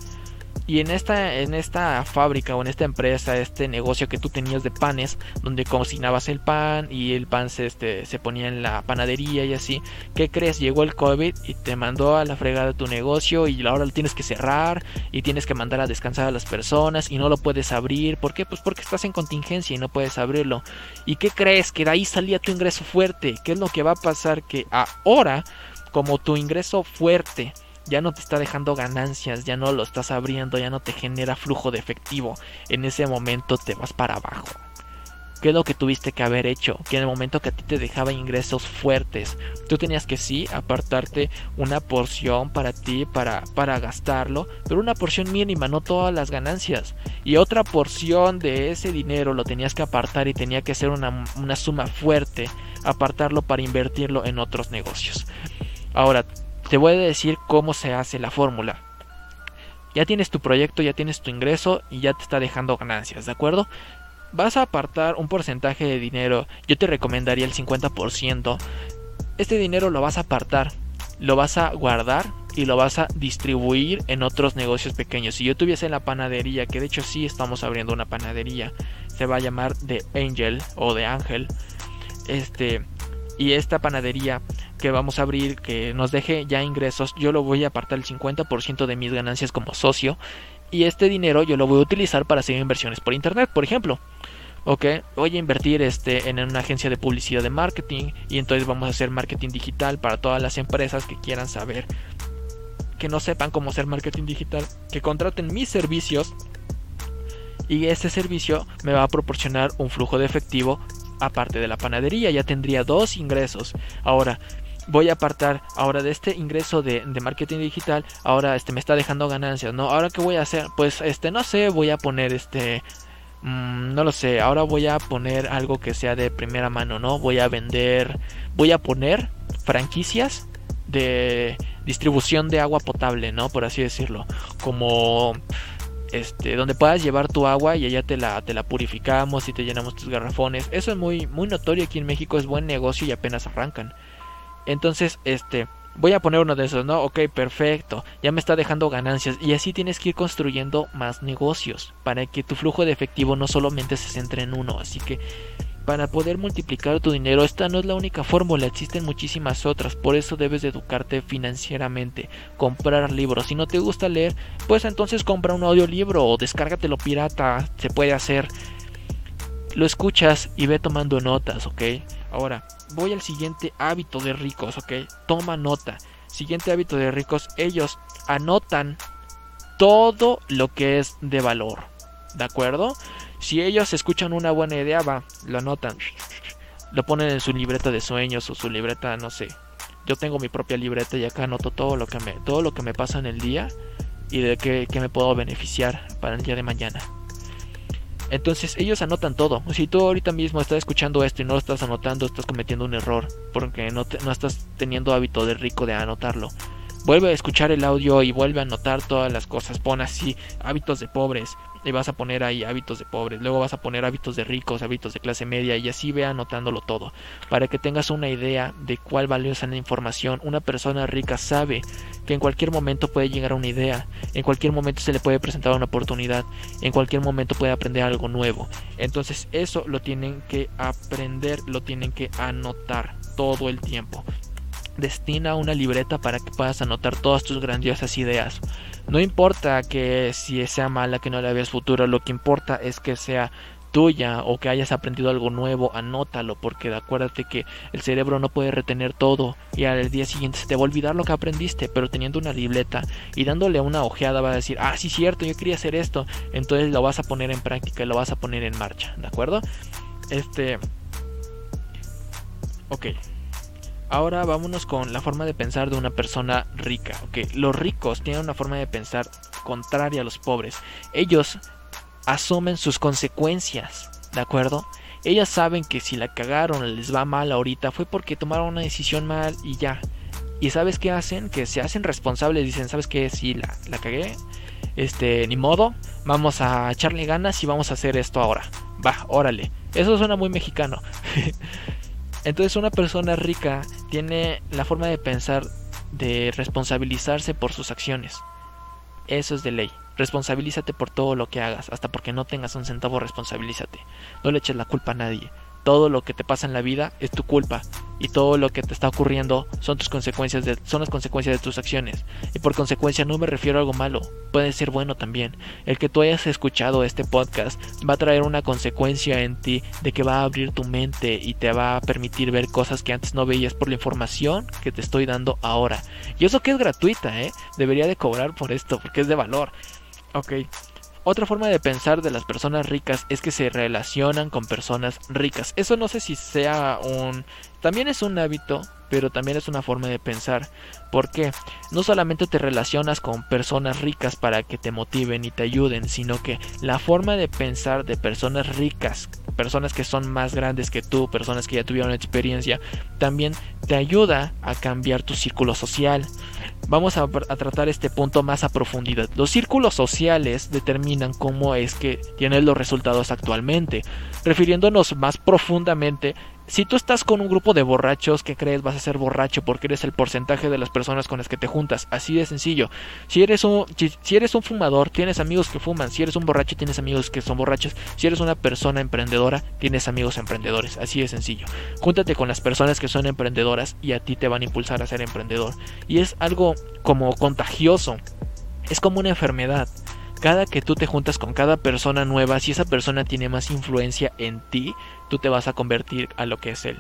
Y en esta, en esta fábrica o en esta empresa, este negocio que tú tenías de panes, donde cocinabas el pan y el pan se, este, se ponía en la panadería y así, ¿qué crees? Llegó el COVID y te mandó a la fregada tu negocio y ahora lo tienes que cerrar y tienes que mandar a descansar a las personas y no lo puedes abrir. ¿Por qué? Pues porque estás en contingencia y no puedes abrirlo. ¿Y qué crees? Que de ahí salía tu ingreso fuerte. ¿Qué es lo que va a pasar? Que ahora, como tu ingreso fuerte ya no te está dejando ganancias, ya no lo estás abriendo, ya no te genera flujo de efectivo, en ese momento te vas para abajo. ¿Qué es lo que tuviste que haber hecho? Que en el momento que a ti te dejaba ingresos fuertes, tú tenías que sí apartarte una porción para ti, para, para gastarlo, pero una porción mínima, no todas las ganancias. Y otra porción de ese dinero lo tenías que apartar y tenía que ser una, una suma fuerte, apartarlo para invertirlo en otros negocios. Ahora, te voy a decir cómo se hace la fórmula. Ya tienes tu proyecto, ya tienes tu ingreso y ya te está dejando ganancias, ¿de acuerdo? Vas a apartar un porcentaje de dinero, yo te recomendaría el 50%. Este dinero lo vas a apartar, lo vas a guardar y lo vas a distribuir en otros negocios pequeños. Si yo tuviese la panadería, que de hecho sí estamos abriendo una panadería, se va a llamar de Angel o de Ángel. Este, y esta panadería que vamos a abrir que nos deje ya ingresos, yo lo voy a apartar el 50% de mis ganancias como socio y este dinero yo lo voy a utilizar para hacer inversiones por internet, por ejemplo. Ok, voy a invertir este, en una agencia de publicidad de marketing y entonces vamos a hacer marketing digital para todas las empresas que quieran saber, que no sepan cómo hacer marketing digital, que contraten mis servicios y ese servicio me va a proporcionar un flujo de efectivo aparte de la panadería, ya tendría dos ingresos. Ahora, voy a apartar ahora de este ingreso de, marketing digital, ahora este me está dejando ganancias, ¿no? Ahora qué voy a hacer? Pues este no sé, voy a poner este mm, no lo sé, ahora voy a poner algo que sea de primera mano, ¿no? Voy a vender, voy a poner franquicias de distribución de agua potable, ¿no? Por así decirlo, como este, donde puedas llevar tu agua y allá te la, te la purificamos y te llenamos tus garrafones. Eso es muy, muy notorio aquí en México, es buen negocio y apenas arrancan. Entonces, este, voy a poner uno de esos, ¿no? Ok, perfecto, ya me está dejando ganancias y así tienes que ir construyendo más negocios para que tu flujo de efectivo no solamente se centre en uno, así que para poder multiplicar tu dinero, esta no es la única fórmula, existen muchísimas otras, por eso debes de educarte financieramente, comprar libros, si no te gusta leer, pues entonces compra un audiolibro o descárgatelo pirata, se puede hacer, lo escuchas y ve tomando notas, ¿ok? Ahora, voy al siguiente hábito de ricos, ¿ok? Toma nota. Siguiente hábito de ricos, ellos anotan todo lo que es de valor. ¿De acuerdo? Si ellos escuchan una buena idea, va, lo anotan. Lo ponen en su libreta de sueños o su libreta, no sé, yo tengo mi propia libreta y acá anoto todo lo que me, todo lo que me pasa en el día y de qué, me puedo beneficiar para el día de mañana. Entonces ellos anotan todo. Si tú ahorita mismo estás escuchando esto y no lo estás anotando, estás cometiendo un error porque no, no estás teniendo hábito de rico de anotarlo. Vuelve a escuchar el audio y vuelve a anotar todas las cosas. Pon así hábitos de pobres y vas a poner ahí hábitos de pobres. Luego vas a poner hábitos de ricos, hábitos de clase media y así ve anotándolo todo. Para que tengas una idea de cuál valiosa la información. Una persona rica sabe que en cualquier momento puede llegar a una idea. En cualquier momento se le puede presentar una oportunidad. En cualquier momento puede aprender algo nuevo. Entonces eso lo tienen que aprender, lo tienen que anotar todo el tiempo destina una libreta para que puedas anotar todas tus grandiosas ideas. No importa que si sea mala, que no le veas futuro, lo que importa es que sea tuya o que hayas aprendido algo nuevo, anótalo, porque acuérdate que el cerebro no puede retener todo y al día siguiente se te va a olvidar lo que aprendiste, pero teniendo una libreta y dándole una ojeada va a decir, ah, sí, cierto, yo quería hacer esto, entonces lo vas a poner en práctica y lo vas a poner en marcha, ¿de acuerdo? Este... Ok. Ahora vámonos con la forma de pensar de una persona rica. Okay. Los ricos tienen una forma de pensar contraria a los pobres. Ellos asumen sus consecuencias, ¿de acuerdo? Ellas saben que si la cagaron, les va mal ahorita, fue porque tomaron una decisión mal y ya. ¿Y sabes qué hacen? Que se hacen responsables, dicen, ¿sabes qué? Si la, la cagué, este, ni modo, vamos a echarle ganas y vamos a hacer esto ahora. Va, órale. Eso suena muy mexicano. Entonces una persona rica tiene la forma de pensar de responsabilizarse por sus acciones. Eso es de ley. Responsabilízate por todo lo que hagas, hasta porque no tengas un centavo, responsabilízate. No le eches la culpa a nadie todo lo que te pasa en la vida es tu culpa y todo lo que te está ocurriendo son tus consecuencias de, son las consecuencias de tus acciones. Y por consecuencia no me refiero a algo malo puede ser bueno también. El que tú hayas escuchado este podcast va a traer una consecuencia en ti de que va a abrir tu mente y te va a permitir ver cosas que antes no veías por la información que te estoy dando ahora. Y eso que es gratuita eh debería de cobrar por esto porque es de valor. Ok otra forma de pensar de las personas ricas es que se relacionan con personas ricas. Eso no sé si sea un... También es un hábito, pero también es una forma de pensar. Porque no solamente te relacionas con personas ricas para que te motiven y te ayuden, sino que la forma de pensar de personas ricas, personas que son más grandes que tú, personas que ya tuvieron experiencia, también te ayuda a cambiar tu círculo social vamos a, tratar este punto más a profundidad. Los círculos sociales determinan cómo es que tienes los resultados actualmente. Refiriéndonos más profundamente si tú estás con un grupo de borrachos, ¿qué crees? Vas a ser borracho porque eres el porcentaje de las personas con las que te juntas. Así de sencillo. Si eres un, si, eres un fumador, tienes amigos que fuman. Si eres un borracho, tienes amigos que son borrachos. Si eres una persona emprendedora, tienes amigos emprendedores. Así de sencillo. Júntate con las personas que son emprendedoras y a ti te van a impulsar a ser emprendedor. Y es algo como contagioso. Es como una enfermedad cada que tú te juntas con cada persona nueva, si esa persona tiene más influencia en ti, tú te vas a convertir a lo que es él.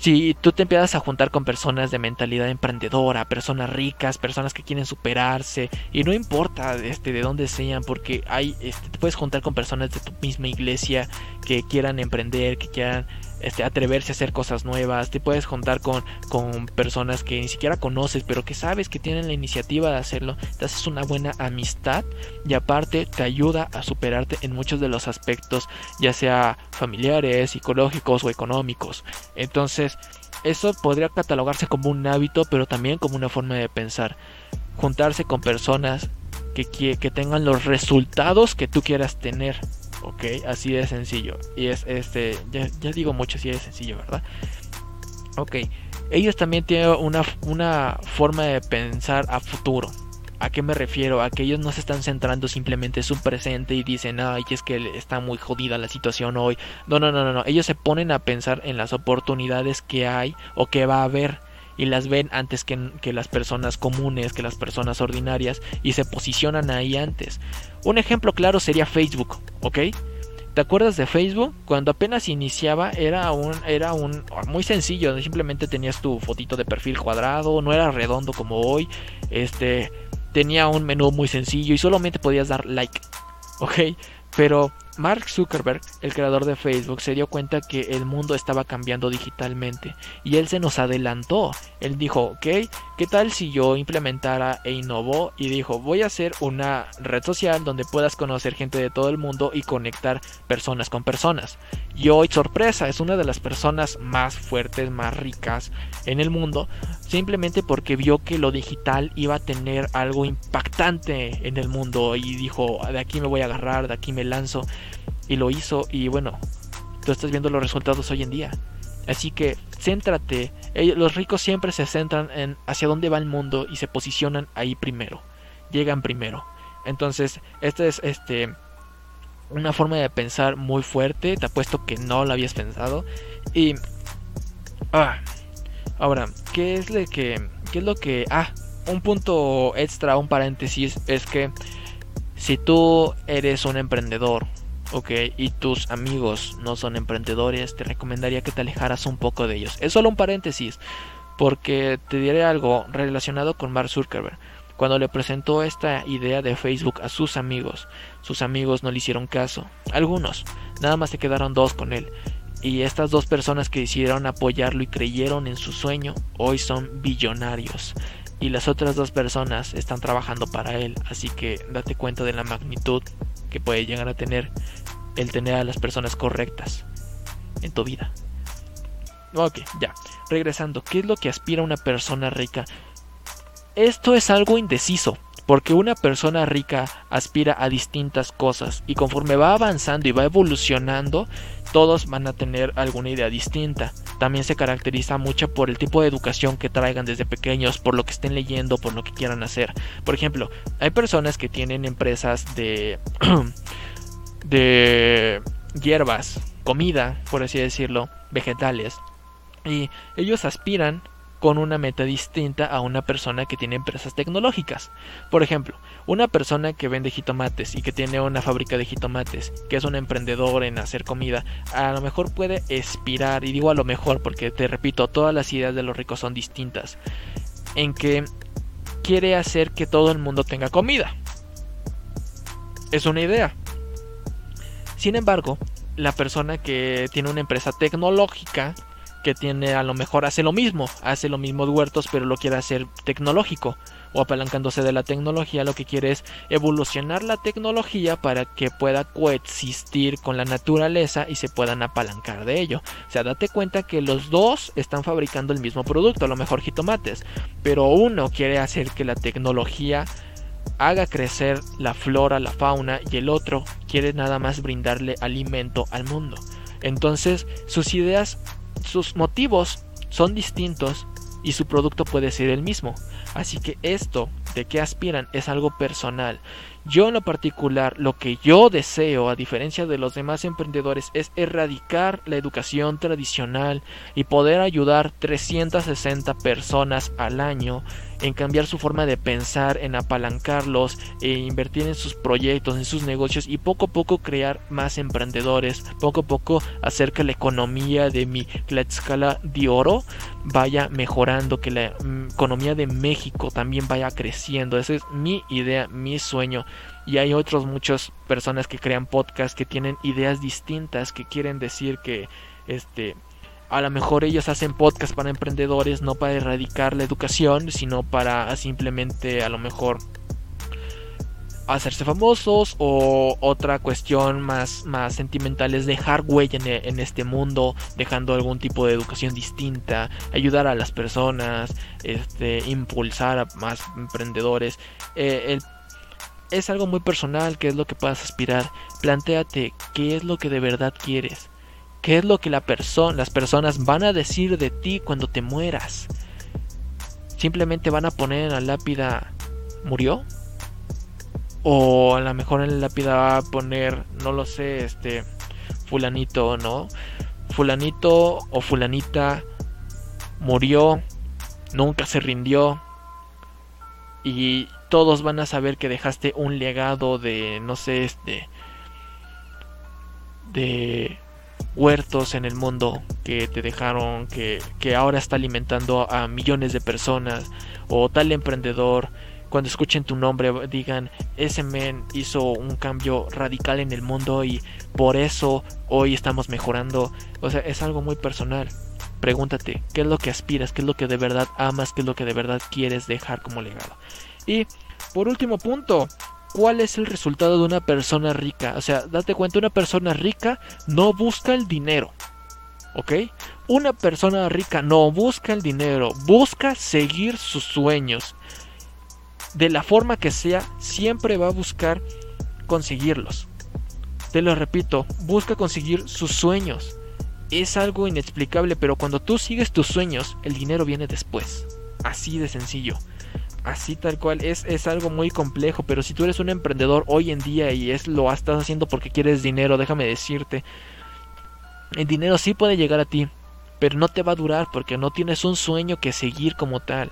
Si tú te empiezas a juntar con personas de mentalidad emprendedora, personas ricas, personas que quieren superarse, y no importa este, de dónde sean, porque hay, este, te puedes juntar con personas de tu misma iglesia que quieran emprender, que quieran este, atreverse a hacer cosas nuevas, te puedes juntar con, con personas que ni siquiera conoces, pero que sabes que tienen la iniciativa de hacerlo, te haces una buena amistad y aparte te ayuda a superarte en muchos de los aspectos, ya sea familiares, psicológicos o económicos. Entonces, eso podría catalogarse como un hábito, pero también como una forma de pensar. Juntarse con personas que, que tengan los resultados que tú quieras tener. Ok, así de sencillo. Y es este, ya, digo mucho así de sencillo, ¿verdad? Ok, ellos también tienen una, una forma de pensar a futuro. ¿A qué me refiero? A que ellos no se están centrando simplemente en su presente y dicen, ay, es que está muy jodida la situación hoy. No, no, no, no, no. Ellos se ponen a pensar en las oportunidades que hay o que va a haber y las ven antes que, que, las personas comunes, que las personas ordinarias y se posicionan ahí antes. Un ejemplo claro sería Facebook, ¿ok? ¿Te acuerdas de Facebook? Cuando apenas iniciaba era un era un muy sencillo, simplemente tenías tu fotito de perfil cuadrado, no era redondo como hoy, este tenía un menú muy sencillo y solamente podías dar like, ¿ok? Pero Mark Zuckerberg, el creador de Facebook, se dio cuenta que el mundo estaba cambiando digitalmente y él se nos adelantó. Él dijo, ok, ¿qué tal si yo implementara e innovó y dijo, voy a hacer una red social donde puedas conocer gente de todo el mundo y conectar personas con personas? Y hoy, sorpresa, es una de las personas más fuertes, más ricas en el mundo, simplemente porque vio que lo digital iba a tener algo impactante en el mundo y dijo, de aquí me voy a agarrar, de aquí me lanzo. Y lo hizo y bueno, tú estás viendo los resultados hoy en día. Así que céntrate, los ricos siempre se centran en hacia dónde va el mundo y se posicionan ahí primero, llegan primero. Entonces, esta es este una forma de pensar muy fuerte, te apuesto que no lo habías pensado y ah, ahora, ¿qué es lo que qué es lo que ah, un punto extra, un paréntesis es que si tú eres un emprendedor, ok, y tus amigos no son emprendedores, te recomendaría que te alejaras un poco de ellos. Es solo un paréntesis, porque te diré algo relacionado con Mark Zuckerberg. Cuando le presentó esta idea de Facebook a sus amigos, sus amigos no le hicieron caso. Algunos, nada más se quedaron dos con él. Y estas dos personas que decidieron apoyarlo y creyeron en su sueño, hoy son billonarios y las otras dos personas están trabajando para él, así que date cuenta de la magnitud que puede llegar a tener el tener a las personas correctas en tu vida. Ok, ya. Regresando, ¿qué es lo que aspira una persona rica? Esto es algo indeciso, porque una persona rica aspira a distintas cosas y conforme va avanzando y va evolucionando, todos van a tener alguna idea distinta. También se caracteriza mucho por el tipo de educación que traigan desde pequeños, por lo que estén leyendo, por lo que quieran hacer. Por ejemplo, hay personas que tienen empresas de de hierbas, comida, por así decirlo, vegetales y ellos aspiran con una meta distinta a una persona que tiene empresas tecnológicas. Por ejemplo, una persona que vende jitomates y que tiene una fábrica de jitomates, que es un emprendedor en hacer comida, a lo mejor puede aspirar, y digo a lo mejor porque te repito, todas las ideas de los ricos son distintas, en que quiere hacer que todo el mundo tenga comida. Es una idea. Sin embargo, la persona que tiene una empresa tecnológica que tiene a lo mejor hace lo mismo, hace lo mismo de huertos, pero lo quiere hacer tecnológico o apalancándose de la tecnología, lo que quiere es evolucionar la tecnología para que pueda coexistir con la naturaleza y se puedan apalancar de ello. O sea, date cuenta que los dos están fabricando el mismo producto, a lo mejor jitomates, pero uno quiere hacer que la tecnología haga crecer la flora, la fauna y el otro quiere nada más brindarle alimento al mundo. Entonces sus ideas sus motivos son distintos y su producto puede ser el mismo. Así que esto de que aspiran es algo personal. Yo en lo particular, lo que yo deseo, a diferencia de los demás emprendedores, es erradicar la educación tradicional y poder ayudar 360 personas al año en cambiar su forma de pensar, en apalancarlos, e invertir en sus proyectos, en sus negocios y poco a poco crear más emprendedores, poco a poco hacer que la economía de mi Tlaxcala de oro vaya mejorando, que la mm, economía de México también vaya creciendo. Esa es mi idea, mi sueño. Y hay otros muchas personas que crean podcasts que tienen ideas distintas, que quieren decir que este a lo mejor ellos hacen podcast para emprendedores no para erradicar la educación, sino para simplemente a lo mejor hacerse famosos o otra cuestión más, más sentimental es dejar huella en, este mundo, dejando algún tipo de educación distinta, ayudar a las personas, este, impulsar a más emprendedores. Eh, es algo muy personal, qué es lo que puedas aspirar. Plantéate qué es lo que de verdad quieres. ¿Qué es lo que la las personas van a decir de ti cuando te mueras? Simplemente van a poner en la lápida murió o a lo mejor en la lápida va a poner no lo sé este fulanito no fulanito o fulanita murió nunca se rindió y todos van a saber que dejaste un legado de no sé este de huertos en el mundo que te dejaron, que, ahora está alimentando a millones de personas, o tal emprendedor cuando escuchen tu nombre digan, ese men hizo un cambio radical en el mundo y por eso hoy estamos mejorando. O sea, es algo muy personal. Pregúntate, ¿qué es lo que aspiras? ¿Qué es lo que de verdad amas? ¿Qué es lo que de verdad quieres dejar como legado? Y por último punto, ¿cuál es el resultado de una persona rica? O sea, date cuenta, una persona rica no busca el dinero. ¿Ok? Una persona rica no busca el dinero, busca seguir sus sueños. De la forma que sea, siempre va a buscar conseguirlos. Te lo repito, busca conseguir sus sueños. Es algo inexplicable, pero cuando tú sigues tus sueños, el dinero viene después. Así de sencillo. Así tal cual, es, es algo muy complejo, pero si tú eres un emprendedor hoy en día y es lo estás haciendo porque quieres dinero, déjame decirte, el dinero sí puede llegar a ti, pero no te va a durar porque no tienes un sueño que seguir como tal.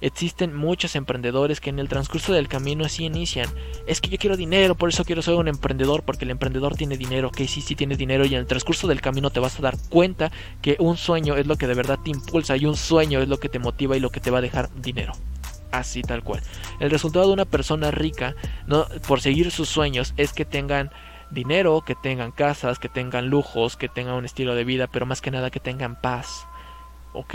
Existen muchos emprendedores que en el transcurso del camino así inician. Es que yo quiero dinero, por eso quiero ser un emprendedor, porque el emprendedor tiene dinero, que sí, sí tiene dinero y en el transcurso del camino te vas a dar cuenta que un sueño es lo que de verdad te impulsa y un sueño es lo que te motiva y lo que te va a dejar dinero así tal cual. El resultado de una persona rica, no por seguir sus sueños, es que tengan dinero, que tengan casas, que tengan lujos, que tengan un estilo de vida, pero más que nada que tengan paz. ¿Ok?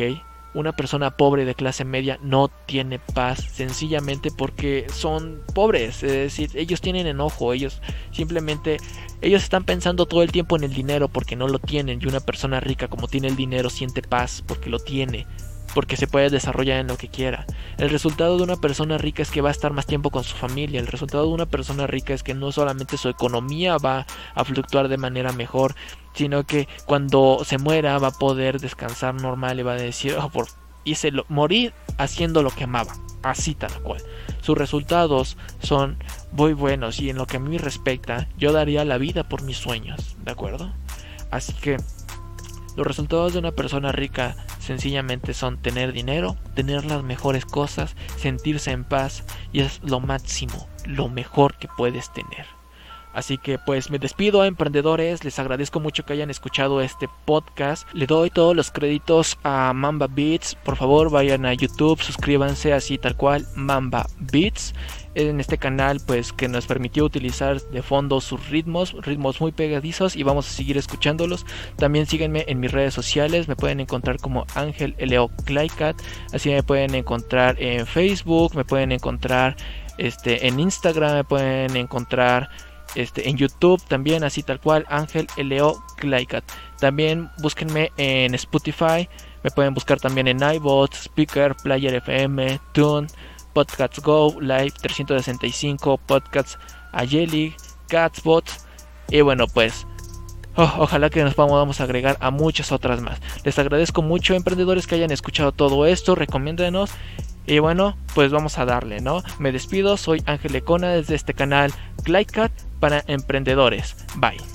Una persona pobre de clase media no tiene paz sencillamente porque son pobres, es decir, ellos tienen enojo, ellos simplemente ellos están pensando todo el tiempo en el dinero porque no lo tienen y una persona rica como tiene el dinero siente paz porque lo tiene porque se puede desarrollar en lo que quiera. El resultado de una persona rica es que va a estar más tiempo con su familia. El resultado de una persona rica es que no solamente su economía va a fluctuar de manera mejor, sino que cuando se muera va a poder descansar normal y va a decir, oh, por lo, morir haciendo lo que amaba. Así tal cual. Sus resultados son muy buenos y en lo que a mí respecta, yo daría la vida por mis sueños, ¿de acuerdo? Así que los resultados de una persona rica sencillamente son tener dinero, tener las mejores cosas, sentirse en paz y es lo máximo, lo mejor que puedes tener. Así que pues me despido emprendedores, les agradezco mucho que hayan escuchado este podcast. Le doy todos los créditos a Mamba Beats. Por favor vayan a YouTube, suscríbanse así tal cual, Mamba Beats. En este canal pues que nos permitió utilizar de fondo sus ritmos, ritmos muy pegadizos y vamos a seguir escuchándolos. También síguenme en mis redes sociales, me pueden encontrar como Ángel Leo Claycat, así me pueden encontrar en Facebook, me pueden encontrar este, en Instagram, me pueden encontrar este, en YouTube también, así tal cual, Ángel Leo Claycat. También búsquenme en Spotify, me pueden buscar también en iBot, Speaker, Player FM, Tune, Podcasts Go, Live 365, Podcasts Ayeli, Catsbot. Y bueno, pues oh, ojalá que nos podamos agregar a muchas otras más. Les agradezco mucho, emprendedores, que hayan escuchado todo esto. Recomiéndenos. Y bueno, pues vamos a darle, ¿no? Me despido, soy Ángel Econa desde este canal Glidecast para emprendedores. Bye.